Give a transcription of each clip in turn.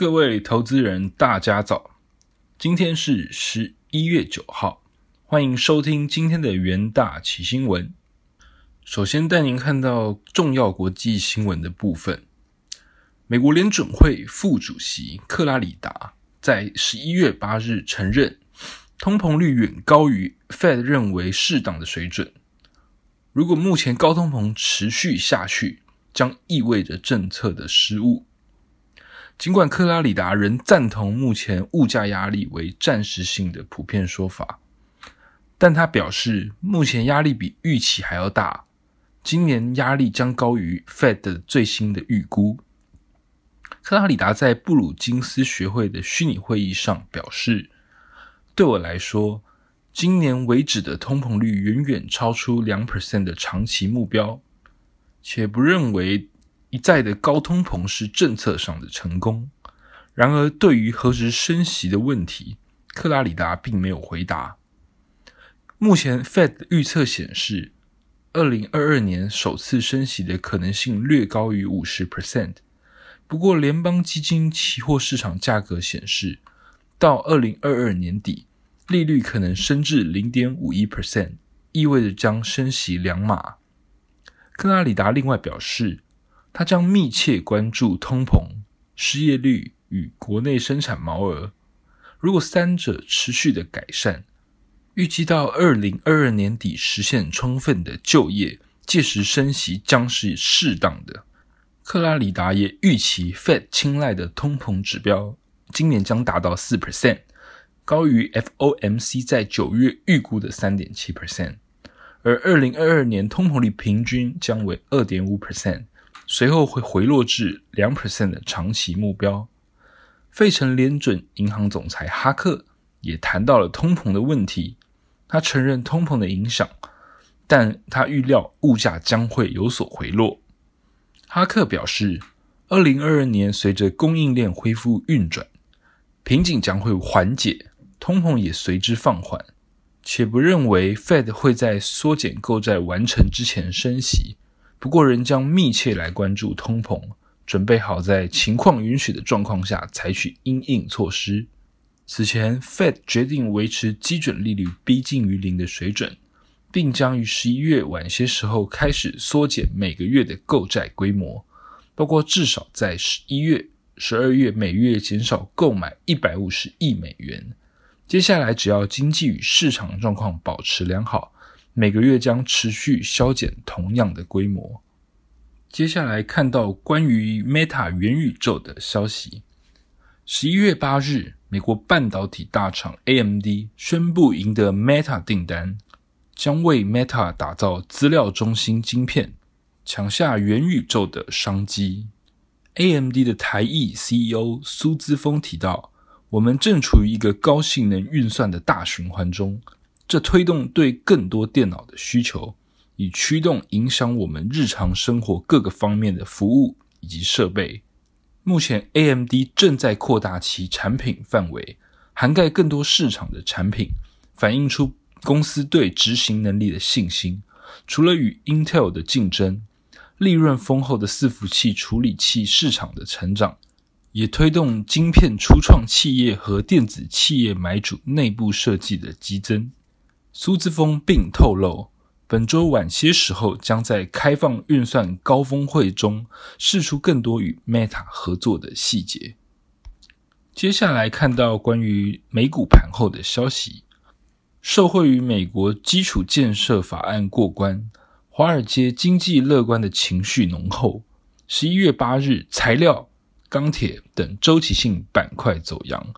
各位投资人，大家早！今天是十一月九号，欢迎收听今天的元大奇新闻。首先带您看到重要国际新闻的部分。美国联准会副主席克拉里达在十一月八日承认，通膨率远高于 Fed 认为适当的水准。如果目前高通膨持续下去，将意味着政策的失误。尽管克拉里达仍赞同目前物价压力为暂时性的普遍说法，但他表示目前压力比预期还要大，今年压力将高于 Fed 的最新的预估。克拉里达在布鲁金斯学会的虚拟会议上表示：“对我来说，今年为止的通膨率远远超出两 percent 的长期目标，且不认为。”一再的高通膨是政策上的成功。然而，对于何时升息的问题，克拉里达并没有回答。目前，Fed 预测显示，二零二二年首次升息的可能性略高于五十 percent。不过，联邦基金期货市场价格显示，到二零二二年底，利率可能升至零点五一 percent，意味着将升息两码。克拉里达另外表示。他将密切关注通膨、失业率与国内生产毛额。如果三者持续的改善，预计到二零二二年底实现充分的就业，届时升息将是适当的。克拉里达也预期 Fed 青睐的通膨指标今年将达到四 percent，高于 FOMC 在九月预估的三点七 percent，而二零二二年通膨率平均将为二点五 percent。随后会回落至两 percent 的长期目标。费城联准银行总裁哈克也谈到了通膨的问题。他承认通膨的影响，但他预料物价将会有所回落。哈克表示，二零二二年随着供应链恢复运转，瓶颈将会缓解，通膨也随之放缓，且不认为 Fed 会在缩减购债完成之前升息。不过，仍将密切来关注通膨，准备好在情况允许的状况下采取应应措施。此前，Fed 决定维持基准利率逼近于零的水准，并将于十一月晚些时候开始缩减每个月的购债规模，包括至少在十一月、十二月每月减少购买一百五十亿美元。接下来，只要经济与市场状况保持良好。每个月将持续削减同样的规模。接下来看到关于 Meta 元宇宙的消息。十一月八日，美国半导体大厂 AMD 宣布赢得 Meta 订单，将为 Meta 打造资料中心晶片，抢下元宇宙的商机。AMD 的台裔 CEO 苏姿峰提到：“我们正处于一个高性能运算的大循环中。”这推动对更多电脑的需求，以驱动影响我们日常生活各个方面的服务以及设备。目前，AMD 正在扩大其产品范围，涵盖更多市场的产品，反映出公司对执行能力的信心。除了与 Intel 的竞争，利润丰厚的伺服器处理器市场的成长，也推动晶片初创企业和电子企业买主内部设计的激增。苏姿峰并透露，本周晚些时候将在开放运算高峰会中释出更多与 Meta 合作的细节。接下来看到关于美股盘后的消息，受惠于美国基础建设法案过关，华尔街经济乐观的情绪浓厚。十一月八日，材料、钢铁等周期性板块走阳，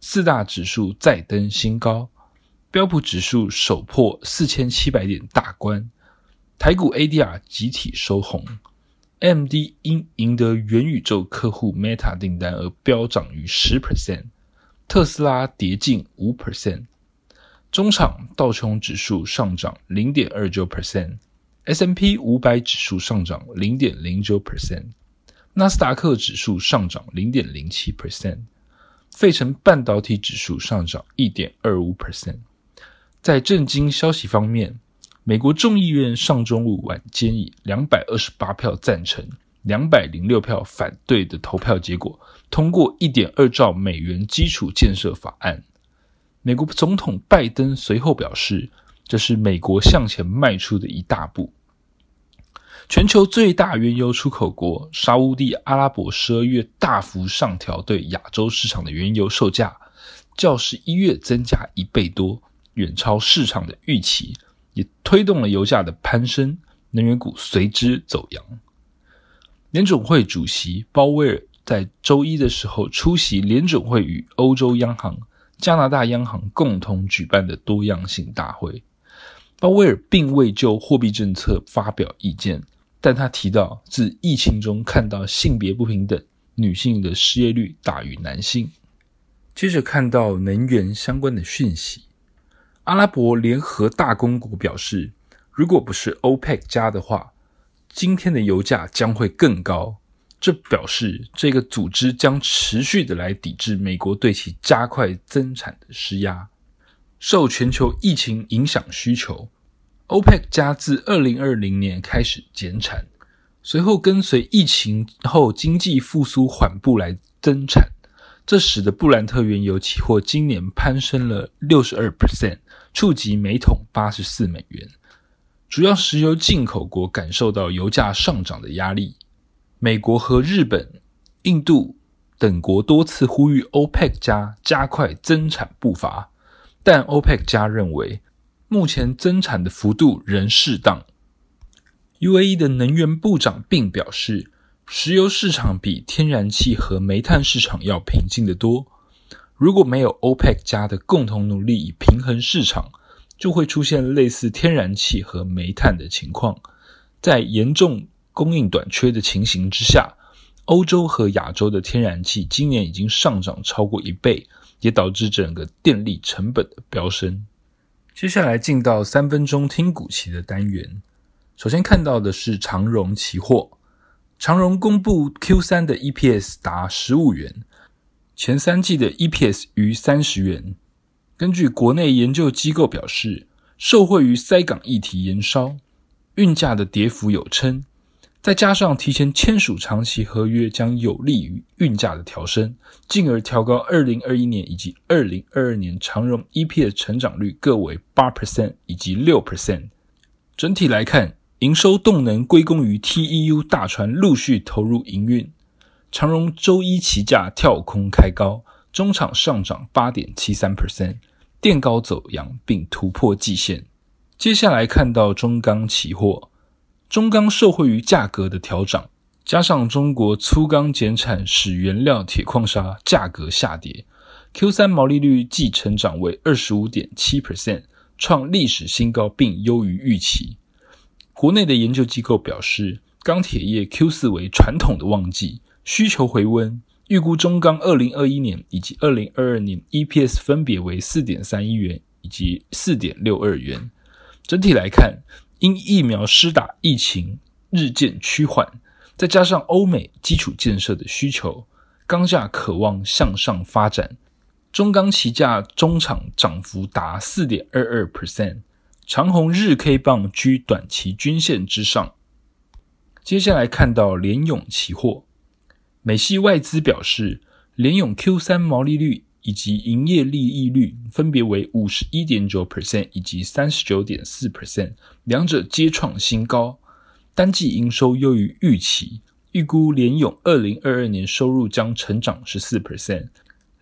四大指数再登新高。标普指数首破四千七百点大关，台股 ADR 集体收红，MD 因赢得元宇宙客户 Meta 订单而飙涨逾十 percent，特斯拉跌近五 percent，中场道琼指数上涨零点二九 percent，S&P 五百指数上涨零点零九 percent，纳斯达克指数上涨零点零七 percent，费城半导体指数上涨一点二五 percent。在震惊消息方面，美国众议院上周五晚间以两百二十八票赞成、两百零六票反对的投票结果，通过一点二兆美元基础建设法案。美国总统拜登随后表示，这是美国向前迈出的一大步。全球最大原油出口国沙乌地阿拉伯十二月大幅上调对亚洲市场的原油售价，较十一月增加一倍多，远超市场的预期，也推动了油价的攀升，能源股随之走扬。联准会主席鲍威尔在周一的时候出席联准会与欧洲央行、加拿大央行共同举办的多样性大会，鲍威尔并未就货币政策发表意见。但他提到，自疫情中看到性别不平等，女性的失业率大于男性。接着看到能源相关的讯息，阿拉伯联合大公国表示，如果不是 OPEC 加的话，今天的油价将会更高。这表示这个组织将持续的来抵制美国对其加快增产的施压。受全球疫情影响需求。OPEC 加自二零二零年开始减产，随后跟随疫情后经济复苏缓步来增产，这使得布兰特原油期货今年攀升了六十二 percent，触及每桶八十四美元。主要石油进口国感受到油价上涨的压力，美国和日本、印度等国多次呼吁 OPEC 加加快增产步伐，但 OPEC 加认为。目前增产的幅度仍适当。UAE 的能源部长并表示，石油市场比天然气和煤炭市场要平静得多。如果没有 OPEC 加的共同努力以平衡市场，就会出现类似天然气和煤炭的情况。在严重供应短缺的情形之下，欧洲和亚洲的天然气今年已经上涨超过一倍，也导致整个电力成本的飙升。接下来进到三分钟听股期的单元。首先看到的是长荣期货，长荣公布 Q 三的 EPS 达十五元，前三季的 EPS 逾三十元。根据国内研究机构表示，受惠于塞港议题延烧，运价的跌幅有称。再加上提前签署长期合约，将有利于运价的调升，进而调高二零二一年以及二零二二年长荣 EP 的成长率各为八 percent 以及六 percent。整体来看，营收动能归功于 TEU 大船陆续投入营运。长荣周一期价跳空开高，中场上涨八点七三 percent，垫高走阳并突破季线。接下来看到中钢期货。中钢受惠于价格的调涨，加上中国粗钢减产，使原料铁矿砂价格下跌。Q 三毛利率季成长为二十五点七 percent，创历史新高，并优于预期。国内的研究机构表示，钢铁业 Q 四为传统的旺季，需求回温，预估中钢二零二一年以及二零二二年 EPS 分别为四点三一元以及四点六二元。整体来看。因疫苗施打，疫情日渐趋缓，再加上欧美基础建设的需求，钢价渴望向上发展。中钢期价中场涨幅达四点二二 percent，长虹日 K 棒居短期均线之上。接下来看到联永期货，美系外资表示，联永 Q 三毛利率。以及营业利益率分别为五十一点九 percent 以及三十九点四 percent，两者皆创新高。单季营收优于预期，预估联咏二零二二年收入将成长十四 percent。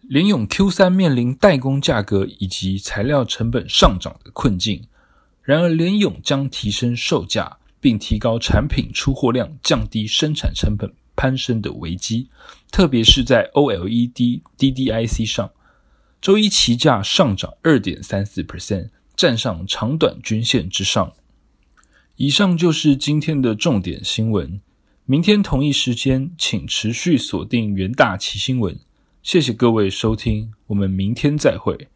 联咏 Q 三面临代工价格以及材料成本上涨的困境，然而联咏将提升售价，并提高产品出货量，降低生产成本。攀升的危机，特别是在 OLED DDIC 上，周一期价上涨二点三四 percent，站上长短均线之上。以上就是今天的重点新闻。明天同一时间，请持续锁定元大旗新闻。谢谢各位收听，我们明天再会。